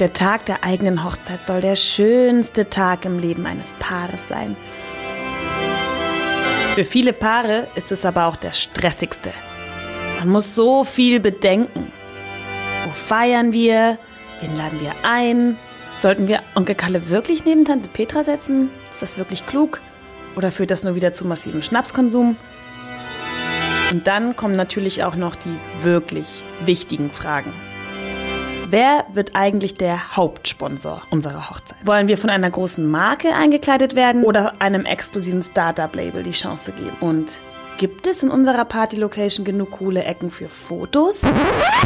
Der Tag der eigenen Hochzeit soll der schönste Tag im Leben eines Paares sein. Für viele Paare ist es aber auch der stressigste. Man muss so viel bedenken. Wo feiern wir? Wen laden wir ein? Sollten wir Onkel Kalle wirklich neben Tante Petra setzen? Ist das wirklich klug? Oder führt das nur wieder zu massivem Schnapskonsum? Und dann kommen natürlich auch noch die wirklich wichtigen Fragen. Wer wird eigentlich der Hauptsponsor unserer Hochzeit? Wollen wir von einer großen Marke eingekleidet werden oder einem exklusiven Startup-Label die Chance geben? Und gibt es in unserer Party-Location genug coole Ecken für Fotos?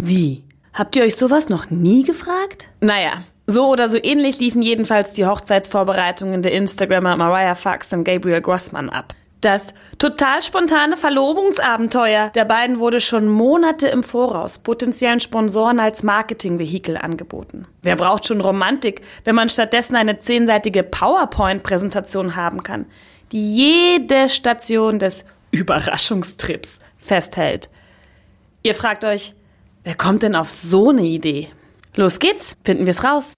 Wie? Habt ihr euch sowas noch nie gefragt? Naja, so oder so ähnlich liefen jedenfalls die Hochzeitsvorbereitungen der Instagrammer Mariah Fox und Gabriel Grossman ab. Das total spontane Verlobungsabenteuer der beiden wurde schon Monate im Voraus potenziellen Sponsoren als Marketingvehikel angeboten. Wer braucht schon Romantik, wenn man stattdessen eine zehnseitige PowerPoint-Präsentation haben kann, die jede Station des Überraschungstrips festhält? Ihr fragt euch, wer kommt denn auf so eine Idee? Los geht's, finden wir's raus.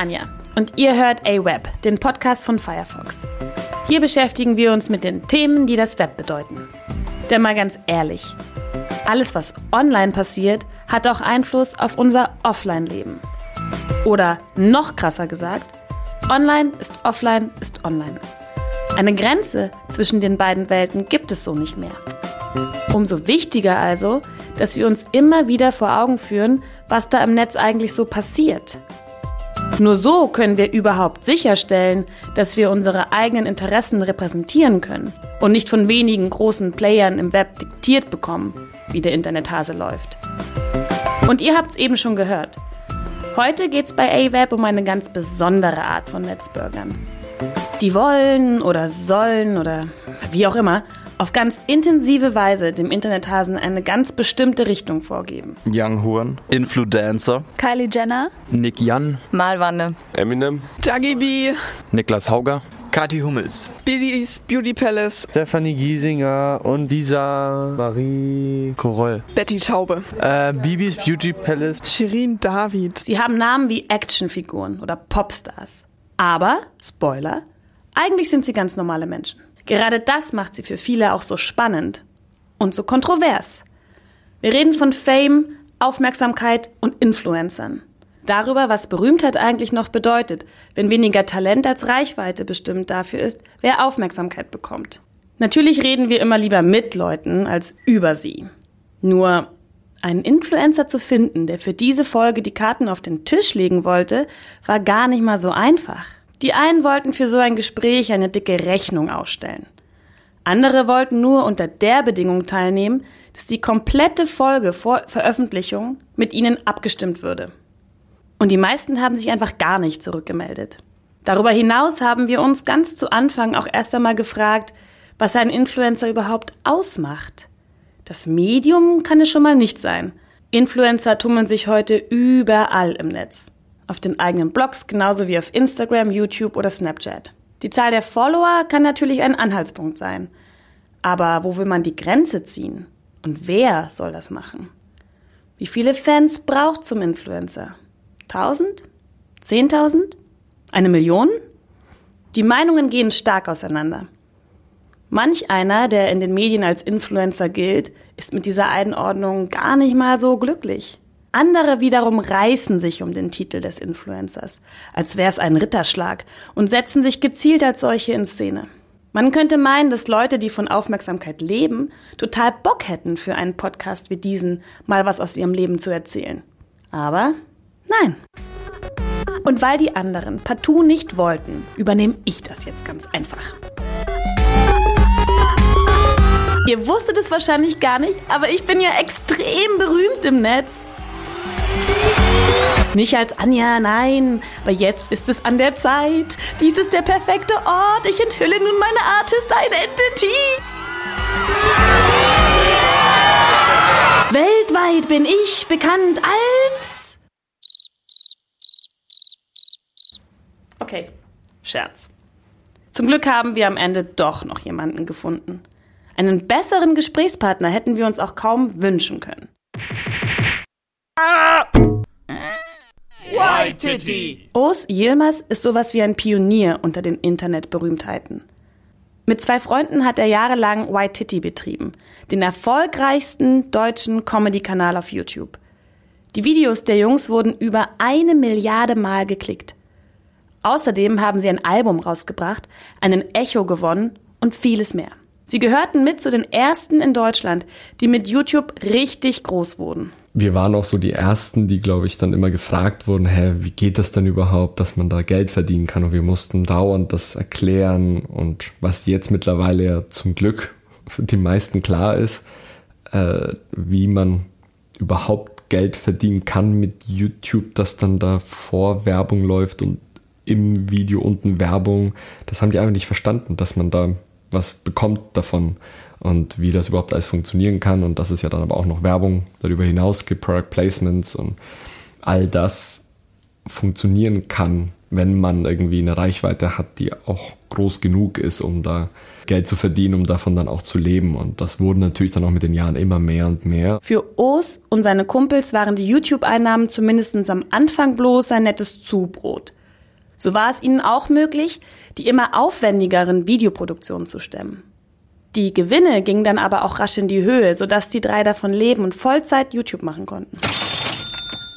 Anja und ihr hört A-Web, den Podcast von Firefox. Hier beschäftigen wir uns mit den Themen, die das Web bedeuten. Denn mal ganz ehrlich, alles, was online passiert, hat auch Einfluss auf unser Offline-Leben. Oder noch krasser gesagt, online ist offline ist online. Eine Grenze zwischen den beiden Welten gibt es so nicht mehr. Umso wichtiger also, dass wir uns immer wieder vor Augen führen, was da im Netz eigentlich so passiert. Nur so können wir überhaupt sicherstellen, dass wir unsere eigenen Interessen repräsentieren können und nicht von wenigen großen Playern im Web diktiert bekommen, wie der Internethase läuft. Und ihr habt es eben schon gehört. Heute geht es bei AWeb um eine ganz besondere Art von Netzbürgern. Die wollen oder sollen oder wie auch immer auf ganz intensive Weise dem Internethasen eine ganz bestimmte Richtung vorgeben. Young Horn, Influencer, Kylie Jenner, Nick Jan, Malwanne, Eminem, Juggy B, Niklas Hauger, Kathi Hummels, Biddy's Beauty Palace, Stephanie Giesinger und Lisa Marie Koroll, Betty Taube, äh, Bibis Beauty Palace, Shirin David. Sie haben Namen wie Actionfiguren oder Popstars. Aber, Spoiler, eigentlich sind sie ganz normale Menschen. Gerade das macht sie für viele auch so spannend und so kontrovers. Wir reden von Fame, Aufmerksamkeit und Influencern. Darüber, was Berühmtheit eigentlich noch bedeutet, wenn weniger Talent als Reichweite bestimmt dafür ist, wer Aufmerksamkeit bekommt. Natürlich reden wir immer lieber mit Leuten als über sie. Nur einen Influencer zu finden, der für diese Folge die Karten auf den Tisch legen wollte, war gar nicht mal so einfach. Die einen wollten für so ein Gespräch eine dicke Rechnung ausstellen. Andere wollten nur unter der Bedingung teilnehmen, dass die komplette Folge vor Veröffentlichung mit ihnen abgestimmt würde. Und die meisten haben sich einfach gar nicht zurückgemeldet. Darüber hinaus haben wir uns ganz zu Anfang auch erst einmal gefragt, was ein Influencer überhaupt ausmacht. Das Medium kann es schon mal nicht sein. Influencer tummeln sich heute überall im Netz auf den eigenen Blogs genauso wie auf Instagram, YouTube oder Snapchat. Die Zahl der Follower kann natürlich ein Anhaltspunkt sein. Aber wo will man die Grenze ziehen? Und wer soll das machen? Wie viele Fans braucht zum Influencer? Tausend? Zehntausend? Eine Million? Die Meinungen gehen stark auseinander. Manch einer, der in den Medien als Influencer gilt, ist mit dieser Einordnung gar nicht mal so glücklich. Andere wiederum reißen sich um den Titel des Influencers, als wäre es ein Ritterschlag, und setzen sich gezielt als solche in Szene. Man könnte meinen, dass Leute, die von Aufmerksamkeit leben, total Bock hätten, für einen Podcast wie diesen mal was aus ihrem Leben zu erzählen. Aber nein. Und weil die anderen partout nicht wollten, übernehme ich das jetzt ganz einfach. Ihr wusstet es wahrscheinlich gar nicht, aber ich bin ja extrem berühmt im Netz. Nicht als Anja, nein, aber jetzt ist es an der Zeit. Dies ist der perfekte Ort. Ich enthülle nun meine Artist Identity. Weltweit bin ich bekannt als. Okay, Scherz. Zum Glück haben wir am Ende doch noch jemanden gefunden. Einen besseren Gesprächspartner hätten wir uns auch kaum wünschen können. Urs Yilmaz ist sowas wie ein Pionier unter den Internetberühmtheiten. Mit zwei Freunden hat er jahrelang White Titty betrieben, den erfolgreichsten deutschen Comedy-Kanal auf YouTube. Die Videos der Jungs wurden über eine Milliarde Mal geklickt. Außerdem haben sie ein Album rausgebracht, einen Echo gewonnen und vieles mehr. Sie gehörten mit zu den ersten in Deutschland, die mit YouTube richtig groß wurden. Wir waren auch so die ersten, die, glaube ich, dann immer gefragt wurden, hä, wie geht das denn überhaupt, dass man da Geld verdienen kann? Und wir mussten dauernd das erklären. Und was jetzt mittlerweile ja zum Glück für die meisten klar ist, äh, wie man überhaupt Geld verdienen kann mit YouTube, dass dann da vor Werbung läuft und im Video unten Werbung. Das haben die einfach nicht verstanden, dass man da was bekommt davon und wie das überhaupt alles funktionieren kann und dass es ja dann aber auch noch Werbung darüber hinaus gibt, Product Placements und all das funktionieren kann, wenn man irgendwie eine Reichweite hat, die auch groß genug ist, um da Geld zu verdienen, um davon dann auch zu leben. Und das wurde natürlich dann auch mit den Jahren immer mehr und mehr. Für O's und seine Kumpels waren die YouTube-Einnahmen zumindest am Anfang bloß ein nettes Zubrot. So war es ihnen auch möglich, die immer aufwendigeren Videoproduktionen zu stemmen. Die Gewinne gingen dann aber auch rasch in die Höhe, sodass die drei davon leben und Vollzeit YouTube machen konnten.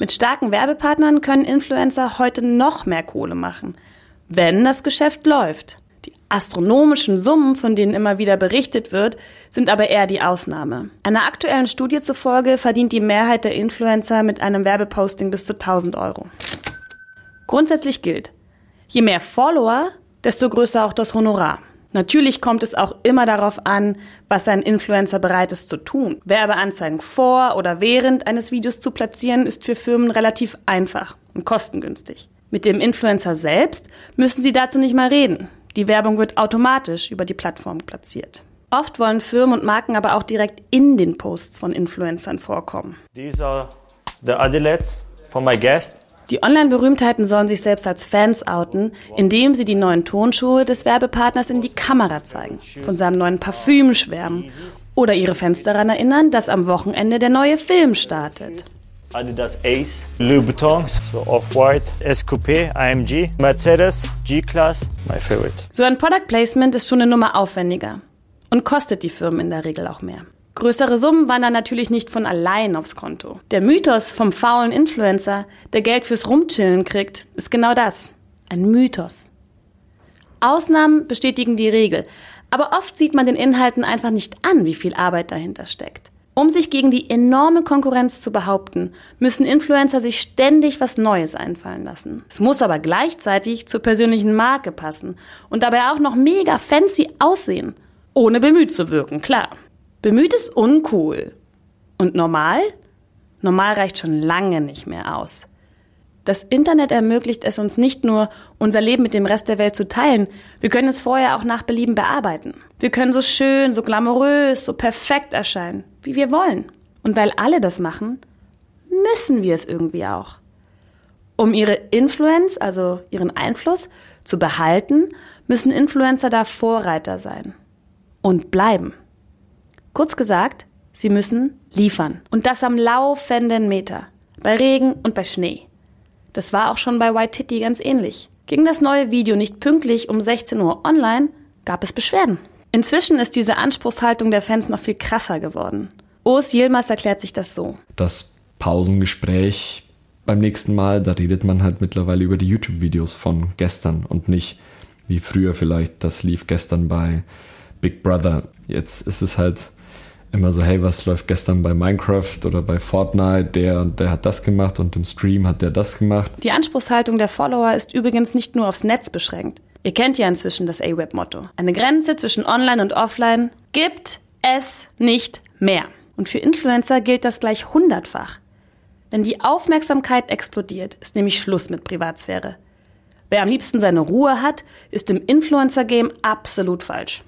Mit starken Werbepartnern können Influencer heute noch mehr Kohle machen, wenn das Geschäft läuft. Die astronomischen Summen, von denen immer wieder berichtet wird, sind aber eher die Ausnahme. Einer aktuellen Studie zufolge verdient die Mehrheit der Influencer mit einem Werbeposting bis zu 1000 Euro. Grundsätzlich gilt, Je mehr Follower, desto größer auch das Honorar. Natürlich kommt es auch immer darauf an, was ein Influencer bereit ist zu tun. Werbeanzeigen vor oder während eines Videos zu platzieren, ist für Firmen relativ einfach und kostengünstig. Mit dem Influencer selbst müssen sie dazu nicht mal reden. Die Werbung wird automatisch über die Plattform platziert. Oft wollen Firmen und Marken aber auch direkt in den Posts von Influencern vorkommen. These are the adelettes for my guest. Die Online-Berühmtheiten sollen sich selbst als Fans outen, indem sie die neuen Tonschuhe des Werbepartners in die Kamera zeigen, von seinem neuen Parfüm schwärmen oder ihre Fans daran erinnern, dass am Wochenende der neue Film startet. Adidas Ace, Louis Vuittons, so Off-White, SQP, AMG, Mercedes, G-Class, my favorite. So ein Product Placement ist schon eine Nummer aufwendiger und kostet die Firmen in der Regel auch mehr. Größere Summen wandern natürlich nicht von allein aufs Konto. Der Mythos vom faulen Influencer, der Geld fürs Rumchillen kriegt, ist genau das. Ein Mythos. Ausnahmen bestätigen die Regel, aber oft sieht man den Inhalten einfach nicht an, wie viel Arbeit dahinter steckt. Um sich gegen die enorme Konkurrenz zu behaupten, müssen Influencer sich ständig was Neues einfallen lassen. Es muss aber gleichzeitig zur persönlichen Marke passen und dabei auch noch mega fancy aussehen, ohne bemüht zu wirken, klar. Bemüht ist uncool. Und normal? Normal reicht schon lange nicht mehr aus. Das Internet ermöglicht es uns nicht nur, unser Leben mit dem Rest der Welt zu teilen, wir können es vorher auch nach Belieben bearbeiten. Wir können so schön, so glamourös, so perfekt erscheinen, wie wir wollen. Und weil alle das machen, müssen wir es irgendwie auch. Um ihre Influence, also ihren Einfluss, zu behalten, müssen Influencer da Vorreiter sein. Und bleiben. Kurz gesagt, sie müssen liefern. Und das am laufenden Meter. Bei Regen und bei Schnee. Das war auch schon bei White Titty ganz ähnlich. Ging das neue Video nicht pünktlich um 16 Uhr online, gab es Beschwerden. Inzwischen ist diese Anspruchshaltung der Fans noch viel krasser geworden. Urs Yilmaz erklärt sich das so. Das Pausengespräch beim nächsten Mal, da redet man halt mittlerweile über die YouTube-Videos von gestern und nicht wie früher vielleicht, das lief gestern bei Big Brother. Jetzt ist es halt immer so, hey, was läuft gestern bei Minecraft oder bei Fortnite? Der der hat das gemacht und im Stream hat der das gemacht. Die Anspruchshaltung der Follower ist übrigens nicht nur aufs Netz beschränkt. Ihr kennt ja inzwischen das AWeb-Motto. Eine Grenze zwischen Online und Offline gibt es nicht mehr. Und für Influencer gilt das gleich hundertfach. Wenn die Aufmerksamkeit explodiert, ist nämlich Schluss mit Privatsphäre. Wer am liebsten seine Ruhe hat, ist im Influencer-Game absolut falsch.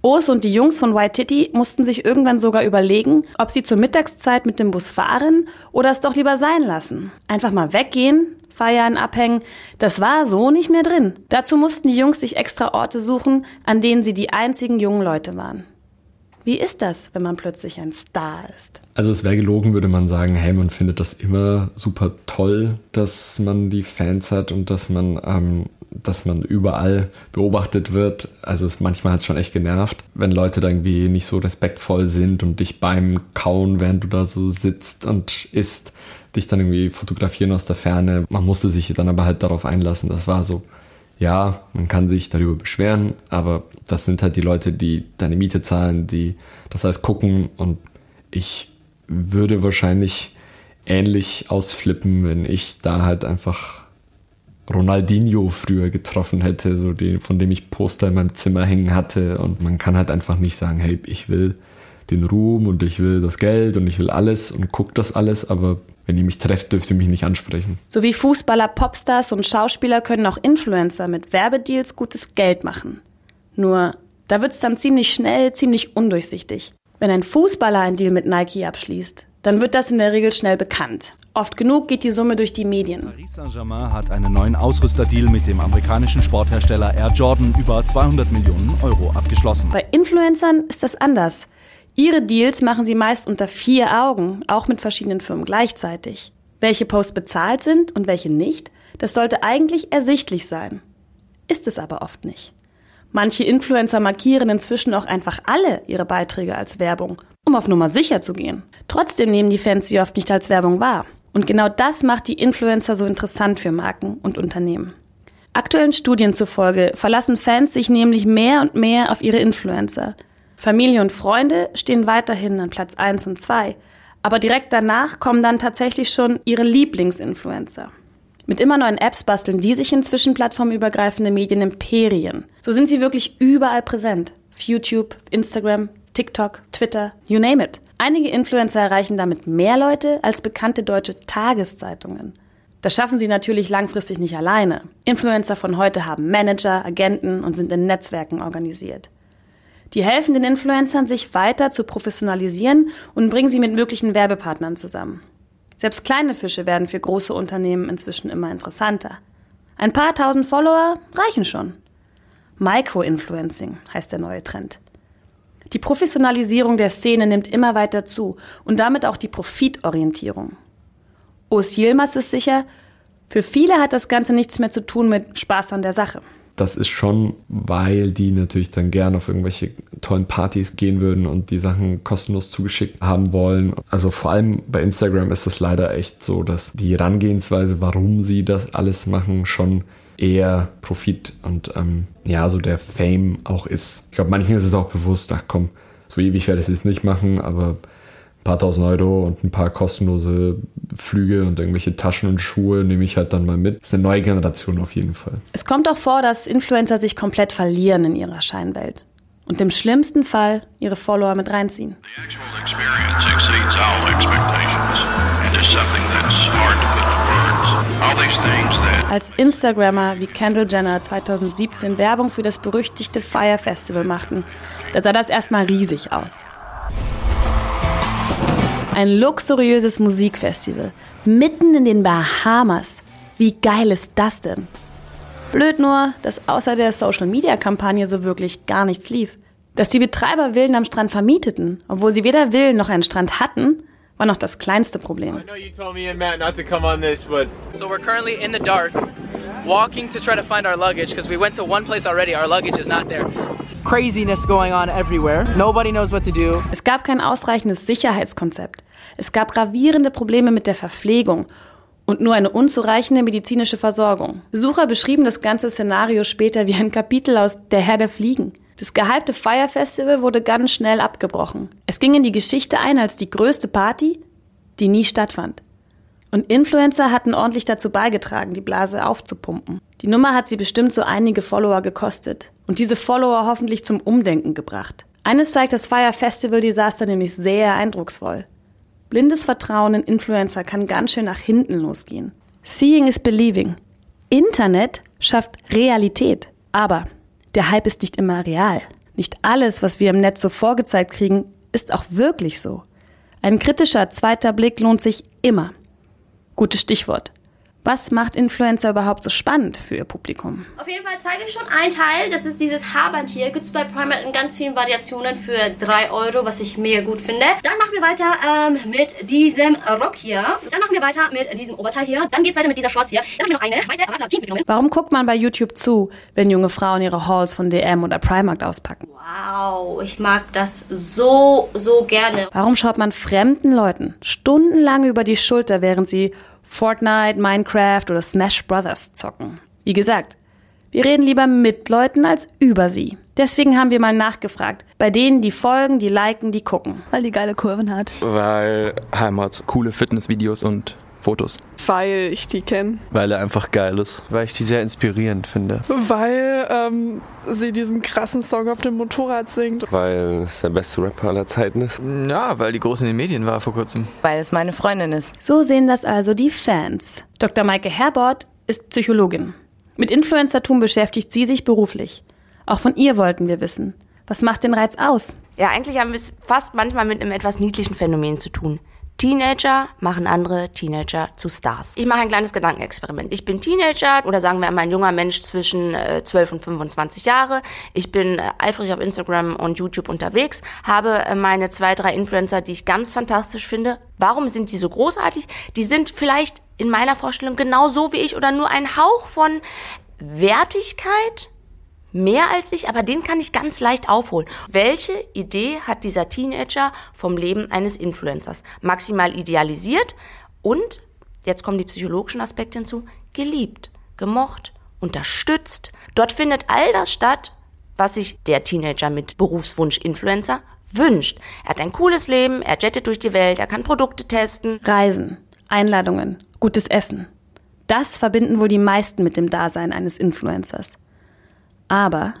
Urs und die Jungs von White Titty mussten sich irgendwann sogar überlegen, ob sie zur Mittagszeit mit dem Bus fahren oder es doch lieber sein lassen. Einfach mal weggehen, feiern, abhängen, das war so nicht mehr drin. Dazu mussten die Jungs sich extra Orte suchen, an denen sie die einzigen jungen Leute waren. Wie ist das, wenn man plötzlich ein Star ist? Also es wäre gelogen, würde man sagen, hey, man findet das immer super toll, dass man die Fans hat und dass man, ähm, dass man überall beobachtet wird. Also es manchmal hat es schon echt genervt, wenn Leute da irgendwie nicht so respektvoll sind und dich beim Kauen, während du da so sitzt und isst, dich dann irgendwie fotografieren aus der Ferne. Man musste sich dann aber halt darauf einlassen. Das war so, ja, man kann sich darüber beschweren, aber das sind halt die Leute, die deine Miete zahlen, die das heißt gucken und ich würde wahrscheinlich ähnlich ausflippen, wenn ich da halt einfach Ronaldinho früher getroffen hätte, so den, von dem ich Poster in meinem Zimmer hängen hatte und man kann halt einfach nicht sagen, hey, ich will den Ruhm und ich will das Geld und ich will alles und guck das alles, aber wenn ihr mich trefft, dürft ihr mich nicht ansprechen. So wie Fußballer, Popstars und Schauspieler können auch Influencer mit Werbedeals gutes Geld machen. Nur, da wird's dann ziemlich schnell, ziemlich undurchsichtig. Wenn ein Fußballer einen Deal mit Nike abschließt, dann wird das in der Regel schnell bekannt. Oft genug geht die Summe durch die Medien. Paris Saint-Germain hat einen neuen Ausrüsterdeal mit dem amerikanischen Sporthersteller Air Jordan über 200 Millionen Euro abgeschlossen. Bei Influencern ist das anders. Ihre Deals machen sie meist unter vier Augen, auch mit verschiedenen Firmen gleichzeitig. Welche Posts bezahlt sind und welche nicht, das sollte eigentlich ersichtlich sein. Ist es aber oft nicht. Manche Influencer markieren inzwischen auch einfach alle ihre Beiträge als Werbung, um auf Nummer sicher zu gehen. Trotzdem nehmen die Fans sie oft nicht als Werbung wahr. Und genau das macht die Influencer so interessant für Marken und Unternehmen. Aktuellen Studien zufolge verlassen Fans sich nämlich mehr und mehr auf ihre Influencer. Familie und Freunde stehen weiterhin an Platz 1 und 2, aber direkt danach kommen dann tatsächlich schon ihre Lieblingsinfluencer. Mit immer neuen Apps basteln die sich inzwischen plattformübergreifende Medienimperien. So sind sie wirklich überall präsent. Auf YouTube, Instagram, TikTok, Twitter, you name it. Einige Influencer erreichen damit mehr Leute als bekannte deutsche Tageszeitungen. Das schaffen sie natürlich langfristig nicht alleine. Influencer von heute haben Manager, Agenten und sind in Netzwerken organisiert. Die helfen den Influencern, sich weiter zu professionalisieren und bringen sie mit möglichen Werbepartnern zusammen. Selbst kleine Fische werden für große Unternehmen inzwischen immer interessanter. Ein paar tausend Follower reichen schon. Micro-Influencing heißt der neue Trend. Die Professionalisierung der Szene nimmt immer weiter zu und damit auch die Profitorientierung. Urs Yilmaz ist sicher, für viele hat das Ganze nichts mehr zu tun mit Spaß an der Sache das ist schon, weil die natürlich dann gerne auf irgendwelche tollen Partys gehen würden und die Sachen kostenlos zugeschickt haben wollen. Also vor allem bei Instagram ist es leider echt so, dass die Herangehensweise, warum sie das alles machen, schon eher Profit und ähm, ja, so der Fame auch ist. Ich glaube, manchen ist es auch bewusst, ach komm, so ewig werde ich es nicht machen, aber paar tausend Euro und ein paar kostenlose Flüge und irgendwelche Taschen und Schuhe nehme ich halt dann mal mit. Das ist eine neue Generation auf jeden Fall. Es kommt auch vor, dass Influencer sich komplett verlieren in ihrer Scheinwelt und im schlimmsten Fall ihre Follower mit reinziehen. Als Instagrammer wie Kendall Jenner 2017 Werbung für das berüchtigte Fire Festival machten, da sah das erstmal riesig aus. Ein luxuriöses Musikfestival mitten in den Bahamas. Wie geil ist das denn? Blöd nur, dass außer der Social-Media-Kampagne so wirklich gar nichts lief. Dass die Betreiber Villen am Strand vermieteten, obwohl sie weder Villen noch einen Strand hatten, war noch das kleinste Problem. I know you told me and Matt not to come on this, but so we're currently in the dark, walking to try to find our luggage because we went to one place already. Our luggage is not there. Craziness going on everywhere. Nobody knows what to do. Es gab kein ausreichendes Sicherheitskonzept. Es gab gravierende Probleme mit der Verpflegung und nur eine unzureichende medizinische Versorgung. Besucher beschrieben das ganze Szenario später wie ein Kapitel aus Der Herr der Fliegen. Das gehypte Fire Festival wurde ganz schnell abgebrochen. Es ging in die Geschichte ein als die größte Party, die nie stattfand. Und Influencer hatten ordentlich dazu beigetragen, die Blase aufzupumpen. Die Nummer hat sie bestimmt so einige Follower gekostet und diese Follower hoffentlich zum Umdenken gebracht. Eines zeigt das Fire Festival Desaster nämlich sehr eindrucksvoll. Blindes Vertrauen in Influencer kann ganz schön nach hinten losgehen. Seeing is believing. Internet schafft Realität. Aber der Hype ist nicht immer real. Nicht alles, was wir im Netz so vorgezeigt kriegen, ist auch wirklich so. Ein kritischer zweiter Blick lohnt sich immer. Gutes Stichwort. Was macht Influencer überhaupt so spannend für ihr Publikum? Auf jeden Fall zeige ich schon einen Teil. Das ist dieses Haarband hier. Gibt es bei Primark in ganz vielen Variationen für 3 Euro, was ich mega gut finde. Dann machen wir weiter ähm, mit diesem Rock hier. Dann machen wir weiter mit diesem Oberteil hier. Dann geht es weiter mit dieser Shorts hier. Dann habe ich noch eine weiße Radler Jeans mitgenommen. Warum guckt man bei YouTube zu, wenn junge Frauen ihre Hauls von DM oder Primark auspacken? Wow, ich mag das so, so gerne. Warum schaut man fremden Leuten stundenlang über die Schulter, während sie Fortnite, Minecraft oder Smash Brothers zocken? Wie gesagt, wir reden lieber mit Leuten als über sie. Deswegen haben wir mal nachgefragt. Bei denen, die folgen, die liken, die gucken. Weil die geile Kurven hat. Weil Heimat. Coole Fitnessvideos und Fotos. Weil ich die kenne. Weil er einfach geil ist. Weil ich die sehr inspirierend finde. Weil ähm, sie diesen krassen Song auf dem Motorrad singt. Weil es der beste Rapper aller Zeiten ist. Ja, weil die groß in den Medien war vor kurzem. Weil es meine Freundin ist. So sehen das also die Fans. Dr. Maike Herbert ist Psychologin. Mit Influencertum beschäftigt sie sich beruflich. Auch von ihr wollten wir wissen. Was macht den Reiz aus? Ja, eigentlich haben wir es fast manchmal mit einem etwas niedlichen Phänomen zu tun. Teenager machen andere Teenager zu Stars. Ich mache ein kleines Gedankenexperiment. Ich bin Teenager oder sagen wir einmal ein junger Mensch zwischen äh, 12 und 25 Jahre. Ich bin äh, eifrig auf Instagram und YouTube unterwegs, habe äh, meine zwei, drei Influencer, die ich ganz fantastisch finde. Warum sind die so großartig? Die sind vielleicht in meiner Vorstellung genau so wie ich oder nur ein Hauch von Wertigkeit, mehr als ich, aber den kann ich ganz leicht aufholen. Welche Idee hat dieser Teenager vom Leben eines Influencers? Maximal idealisiert und, jetzt kommen die psychologischen Aspekte hinzu, geliebt, gemocht, unterstützt. Dort findet all das statt, was sich der Teenager mit Berufswunsch Influencer wünscht. Er hat ein cooles Leben, er jettet durch die Welt, er kann Produkte testen. Reisen, Einladungen, gutes Essen. Das verbinden wohl die meisten mit dem Dasein eines Influencers. Aber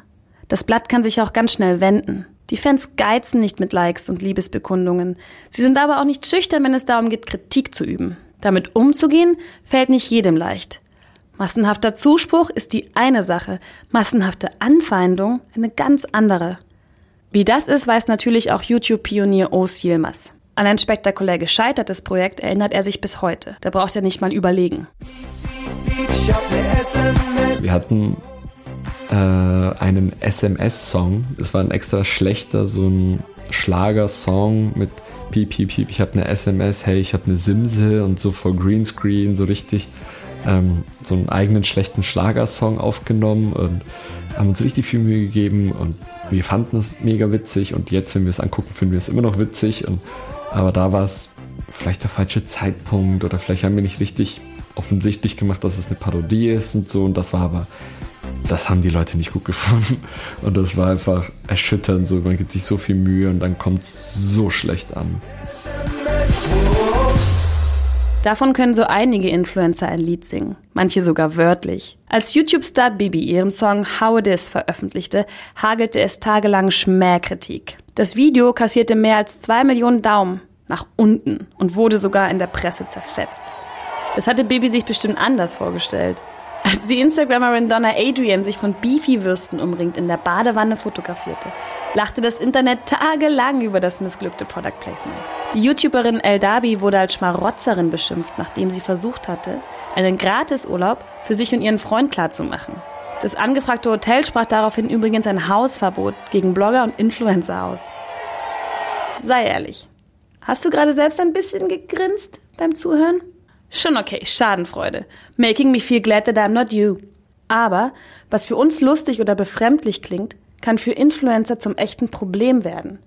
das Blatt kann sich auch ganz schnell wenden. Die Fans geizen nicht mit Likes und Liebesbekundungen. Sie sind aber auch nicht schüchtern, wenn es darum geht, Kritik zu üben. Damit umzugehen, fällt nicht jedem leicht. Massenhafter Zuspruch ist die eine Sache, massenhafte Anfeindung eine ganz andere. Wie das ist, weiß natürlich auch YouTube-Pionier Os Yilmaz. An ein spektakulär gescheitertes Projekt erinnert er sich bis heute. Da braucht er nicht mal überlegen. Wir hatten äh, einen SMS-Song. Es war ein extra schlechter, so ein Schlagersong mit Piep, Piep, Piep, ich habe eine SMS, hey, ich habe eine Simse und so vor Greenscreen, so richtig ähm, so einen eigenen schlechten Schlagersong aufgenommen und haben uns richtig viel Mühe gegeben und wir fanden es mega witzig und jetzt, wenn wir es angucken, finden wir es immer noch witzig. Und, aber da war es vielleicht der falsche Zeitpunkt oder vielleicht haben wir nicht richtig offensichtlich gemacht, dass es eine Parodie ist und so. Und das war aber, das haben die Leute nicht gut gefunden. Und das war einfach erschütternd. So, man gibt sich so viel Mühe und dann kommt es so schlecht an. Davon können so einige Influencer ein Lied singen, manche sogar wörtlich. Als YouTube-Star Bibi ihren Song How It Is veröffentlichte, hagelte es tagelang Schmähkritik. Das Video kassierte mehr als zwei Millionen Daumen nach unten und wurde sogar in der Presse zerfetzt. Das hatte Bibi sich bestimmt anders vorgestellt. Als die Instagramerin Donna Adrian sich von Beefy-Würsten umringt in der Badewanne fotografierte, lachte das Internet tagelang über das missglückte Product Placement. Die YouTuberin El Dabi wurde als Schmarotzerin beschimpft, nachdem sie versucht hatte, einen Gratisurlaub für sich und ihren Freund klarzumachen. Das angefragte Hotel sprach daraufhin übrigens ein Hausverbot gegen Blogger und Influencer aus. Sei ehrlich, hast du gerade selbst ein bisschen gegrinst beim Zuhören? Schon okay, Schadenfreude. Making me feel glad that I'm not you. Aber was für uns lustig oder befremdlich klingt, kann für Influencer zum echten Problem werden.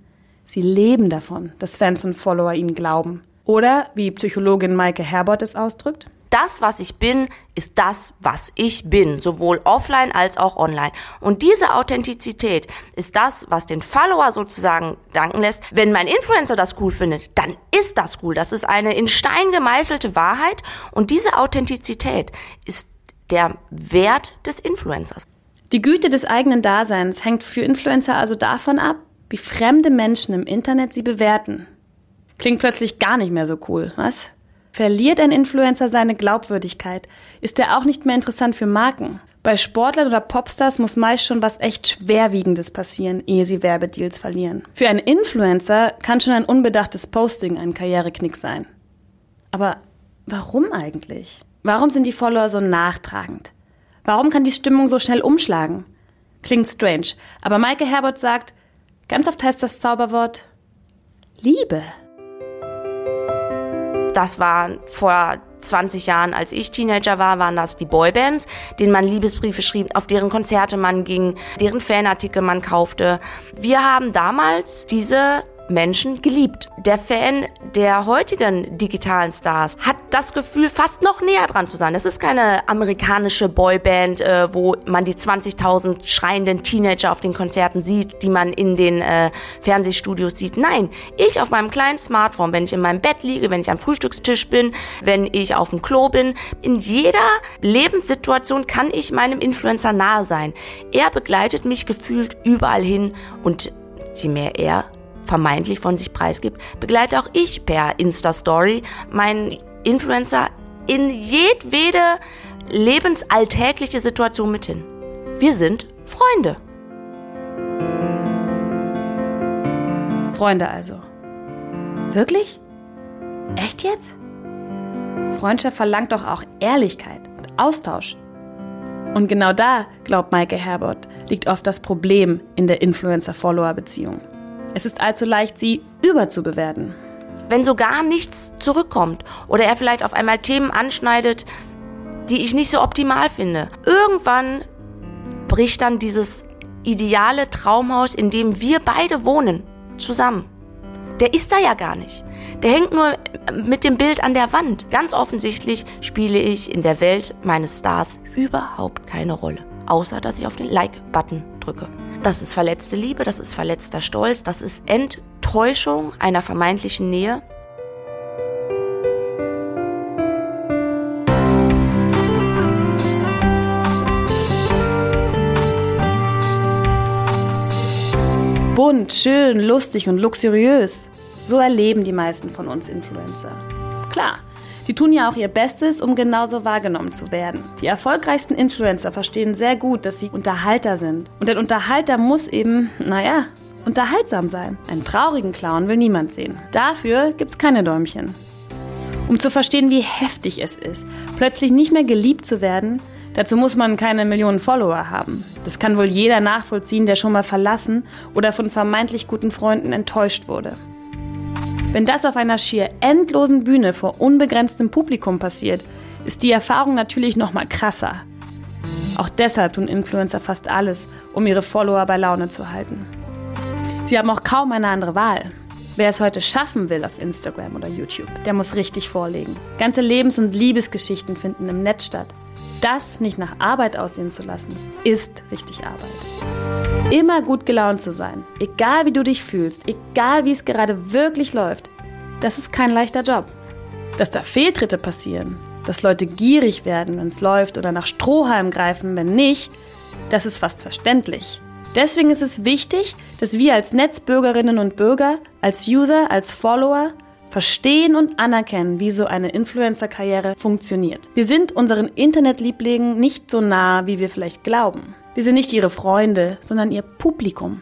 Sie leben davon, dass Fans und Follower ihnen glauben. Oder, wie Psychologin Maike Herbert es ausdrückt, das, was ich bin, ist das, was ich bin, sowohl offline als auch online. Und diese Authentizität ist das, was den Follower sozusagen danken lässt. Wenn mein Influencer das cool findet, dann ist das cool. Das ist eine in Stein gemeißelte Wahrheit. Und diese Authentizität ist der Wert des Influencers. Die Güte des eigenen Daseins hängt für Influencer also davon ab, wie fremde Menschen im Internet sie bewerten. Klingt plötzlich gar nicht mehr so cool, was? Verliert ein Influencer seine Glaubwürdigkeit, ist er auch nicht mehr interessant für Marken. Bei Sportlern oder Popstars muss meist schon was echt Schwerwiegendes passieren, ehe sie Werbedeals verlieren. Für einen Influencer kann schon ein unbedachtes Posting ein Karriereknick sein. Aber warum eigentlich? Warum sind die Follower so nachtragend? Warum kann die Stimmung so schnell umschlagen? Klingt strange, aber Maike Herbert sagt, ganz oft heißt das Zauberwort Liebe. Das war vor 20 Jahren, als ich Teenager war, waren das die Boybands, denen man Liebesbriefe schrieb, auf deren Konzerte man ging, deren Fanartikel man kaufte. Wir haben damals diese Menschen geliebt. Der Fan der heutigen digitalen Stars hat das Gefühl, fast noch näher dran zu sein. Das ist keine amerikanische Boyband, äh, wo man die 20.000 schreienden Teenager auf den Konzerten sieht, die man in den äh, Fernsehstudios sieht. Nein, ich auf meinem kleinen Smartphone, wenn ich in meinem Bett liege, wenn ich am Frühstückstisch bin, wenn ich auf dem Klo bin, in jeder Lebenssituation kann ich meinem Influencer nahe sein. Er begleitet mich gefühlt überall hin und je mehr er vermeintlich von sich preisgibt, begleite auch ich per Insta-Story meinen Influencer in jedwede lebensalltägliche Situation mit hin. Wir sind Freunde. Freunde also. Wirklich? Echt jetzt? Freundschaft verlangt doch auch Ehrlichkeit und Austausch. Und genau da, glaubt Maike Herbert, liegt oft das Problem in der Influencer-Follower-Beziehung. Es ist allzu leicht, sie überzubewerten. Wenn so gar nichts zurückkommt oder er vielleicht auf einmal Themen anschneidet, die ich nicht so optimal finde, irgendwann bricht dann dieses ideale Traumhaus, in dem wir beide wohnen, zusammen. Der ist da ja gar nicht. Der hängt nur mit dem Bild an der Wand. Ganz offensichtlich spiele ich in der Welt meines Stars überhaupt keine Rolle. Außer, dass ich auf den Like-Button drücke. Das ist verletzte Liebe, das ist verletzter Stolz, das ist Enttäuschung einer vermeintlichen Nähe. Bunt, schön, lustig und luxuriös. So erleben die meisten von uns Influencer. Klar, Sie tun ja auch ihr Bestes, um genauso wahrgenommen zu werden. Die erfolgreichsten Influencer verstehen sehr gut, dass sie Unterhalter sind. Und ein Unterhalter muss eben, naja, unterhaltsam sein. Einen traurigen Clown will niemand sehen. Dafür gibt's keine Däumchen. Um zu verstehen, wie heftig es ist, plötzlich nicht mehr geliebt zu werden, dazu muss man keine Millionen Follower haben. Das kann wohl jeder nachvollziehen, der schon mal verlassen oder von vermeintlich guten Freunden enttäuscht wurde. Wenn das auf einer schier endlosen Bühne vor unbegrenztem Publikum passiert, ist die Erfahrung natürlich noch mal krasser. Auch deshalb tun Influencer fast alles, um ihre Follower bei Laune zu halten. Sie haben auch kaum eine andere Wahl. Wer es heute schaffen will auf Instagram oder YouTube, der muss richtig vorlegen. Ganze Lebens- und Liebesgeschichten finden im Netz statt. Das nicht nach Arbeit aussehen zu lassen, ist richtig Arbeit. Immer gut gelaunt zu sein, egal wie du dich fühlst, egal wie es gerade wirklich läuft, das ist kein leichter Job. Dass da Fehltritte passieren, dass Leute gierig werden, wenn es läuft oder nach Strohhalm greifen, wenn nicht, das ist fast verständlich. Deswegen ist es wichtig, dass wir als Netzbürgerinnen und Bürger, als User, als Follower verstehen und anerkennen, wie so eine Influencer-Karriere funktioniert. Wir sind unseren Internetlieblingen nicht so nah, wie wir vielleicht glauben. Wir sind nicht ihre Freunde, sondern ihr Publikum.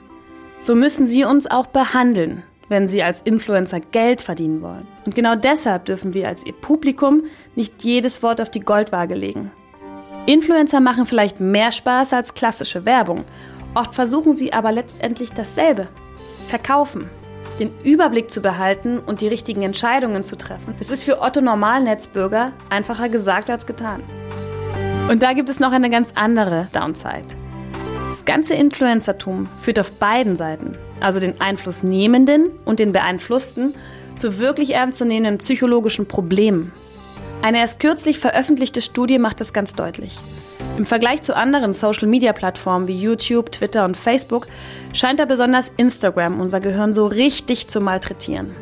So müssen sie uns auch behandeln, wenn sie als Influencer Geld verdienen wollen. Und genau deshalb dürfen wir als ihr Publikum nicht jedes Wort auf die Goldwaage legen. Influencer machen vielleicht mehr Spaß als klassische Werbung. Oft versuchen sie aber letztendlich dasselbe. Verkaufen, den Überblick zu behalten und die richtigen Entscheidungen zu treffen. Das ist für Otto Normalnetzbürger einfacher gesagt als getan. Und da gibt es noch eine ganz andere Downside. Das ganze Influencertum führt auf beiden Seiten, also den Einflussnehmenden und den Beeinflussten, zu wirklich ernstzunehmenden psychologischen Problemen. Eine erst kürzlich veröffentlichte Studie macht das ganz deutlich. Im Vergleich zu anderen Social-Media-Plattformen wie YouTube, Twitter und Facebook scheint da besonders Instagram unser Gehirn so richtig zu malträtieren.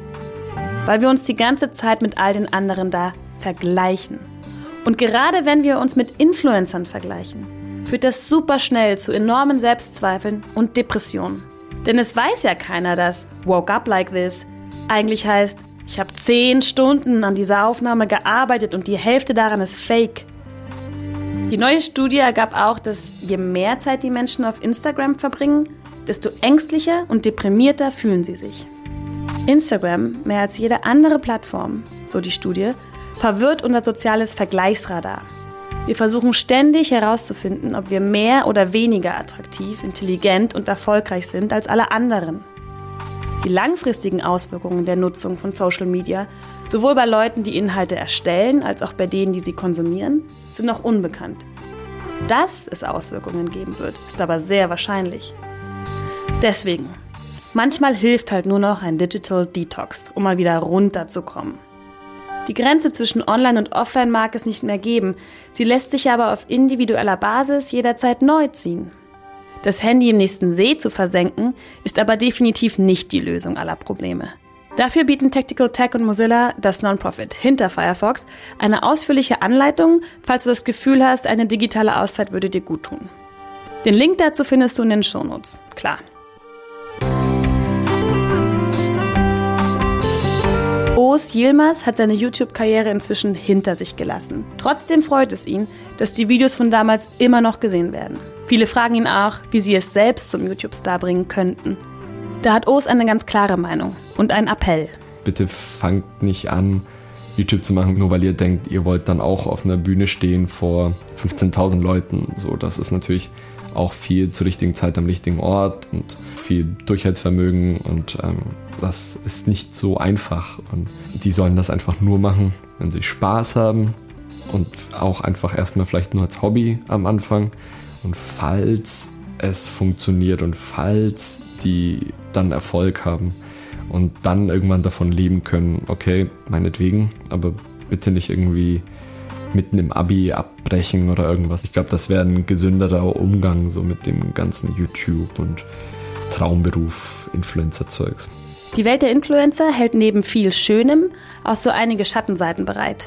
Weil wir uns die ganze Zeit mit all den anderen da vergleichen. Und gerade wenn wir uns mit Influencern vergleichen, führt das super schnell zu enormen Selbstzweifeln und Depressionen. Denn es weiß ja keiner, dass Woke Up Like This eigentlich heißt, ich habe zehn Stunden an dieser Aufnahme gearbeitet und die Hälfte daran ist Fake. Die neue Studie ergab auch, dass je mehr Zeit die Menschen auf Instagram verbringen, desto ängstlicher und deprimierter fühlen sie sich. Instagram, mehr als jede andere Plattform, so die Studie, verwirrt unser soziales Vergleichsradar. Wir versuchen ständig herauszufinden, ob wir mehr oder weniger attraktiv, intelligent und erfolgreich sind als alle anderen. Die langfristigen Auswirkungen der Nutzung von Social Media, sowohl bei Leuten, die Inhalte erstellen, als auch bei denen, die sie konsumieren, sind noch unbekannt. Dass es Auswirkungen geben wird, ist aber sehr wahrscheinlich. Deswegen, manchmal hilft halt nur noch ein Digital Detox, um mal wieder runterzukommen. Die Grenze zwischen Online und Offline mag es nicht mehr geben, sie lässt sich aber auf individueller Basis jederzeit neu ziehen. Das Handy im nächsten See zu versenken, ist aber definitiv nicht die Lösung aller Probleme. Dafür bieten Tactical Tech und Mozilla, das Nonprofit hinter Firefox, eine ausführliche Anleitung, falls du das Gefühl hast, eine digitale Auszeit würde dir gut tun. Den Link dazu findest du in den Shownotes. Klar. Oos Yilmaz hat seine YouTube-Karriere inzwischen hinter sich gelassen. Trotzdem freut es ihn, dass die Videos von damals immer noch gesehen werden. Viele fragen ihn auch, wie sie es selbst zum YouTube-Star bringen könnten. Da hat Oos eine ganz klare Meinung und einen Appell. Bitte fangt nicht an, YouTube zu machen, nur weil ihr denkt, ihr wollt dann auch auf einer Bühne stehen vor 15.000 Leuten. So, das ist natürlich auch viel zur richtigen Zeit am richtigen Ort und viel Durchhaltsvermögen und ähm, das ist nicht so einfach. Und die sollen das einfach nur machen, wenn sie Spaß haben und auch einfach erstmal vielleicht nur als Hobby am Anfang. Und falls es funktioniert und falls die dann Erfolg haben und dann irgendwann davon leben können, okay, meinetwegen, aber bitte nicht irgendwie mitten im Abi abbrechen oder irgendwas. Ich glaube, das wäre ein gesünderer Umgang so mit dem ganzen YouTube und Traumberuf Influencer-Zeugs. Die Welt der Influencer hält neben viel Schönem auch so einige Schattenseiten bereit.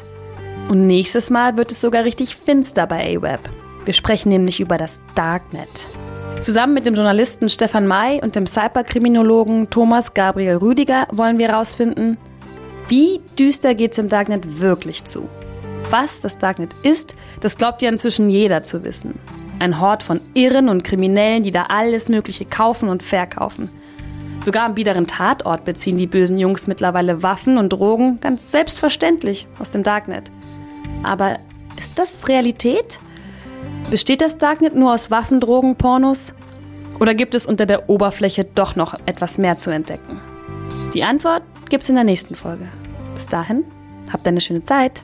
Und nächstes Mal wird es sogar richtig finster bei AWeb. Wir sprechen nämlich über das Darknet. Zusammen mit dem Journalisten Stefan May und dem Cyberkriminologen Thomas Gabriel Rüdiger wollen wir herausfinden, wie düster geht es im Darknet wirklich zu. Was das Darknet ist, das glaubt ja inzwischen jeder zu wissen. Ein Hort von Irren und Kriminellen, die da alles Mögliche kaufen und verkaufen. Sogar am biederen Tatort beziehen die bösen Jungs mittlerweile Waffen und Drogen ganz selbstverständlich aus dem Darknet. Aber ist das Realität? Besteht das Darknet nur aus Waffen, Drogen, Pornos? Oder gibt es unter der Oberfläche doch noch etwas mehr zu entdecken? Die Antwort gibt's in der nächsten Folge. Bis dahin, habt eine schöne Zeit.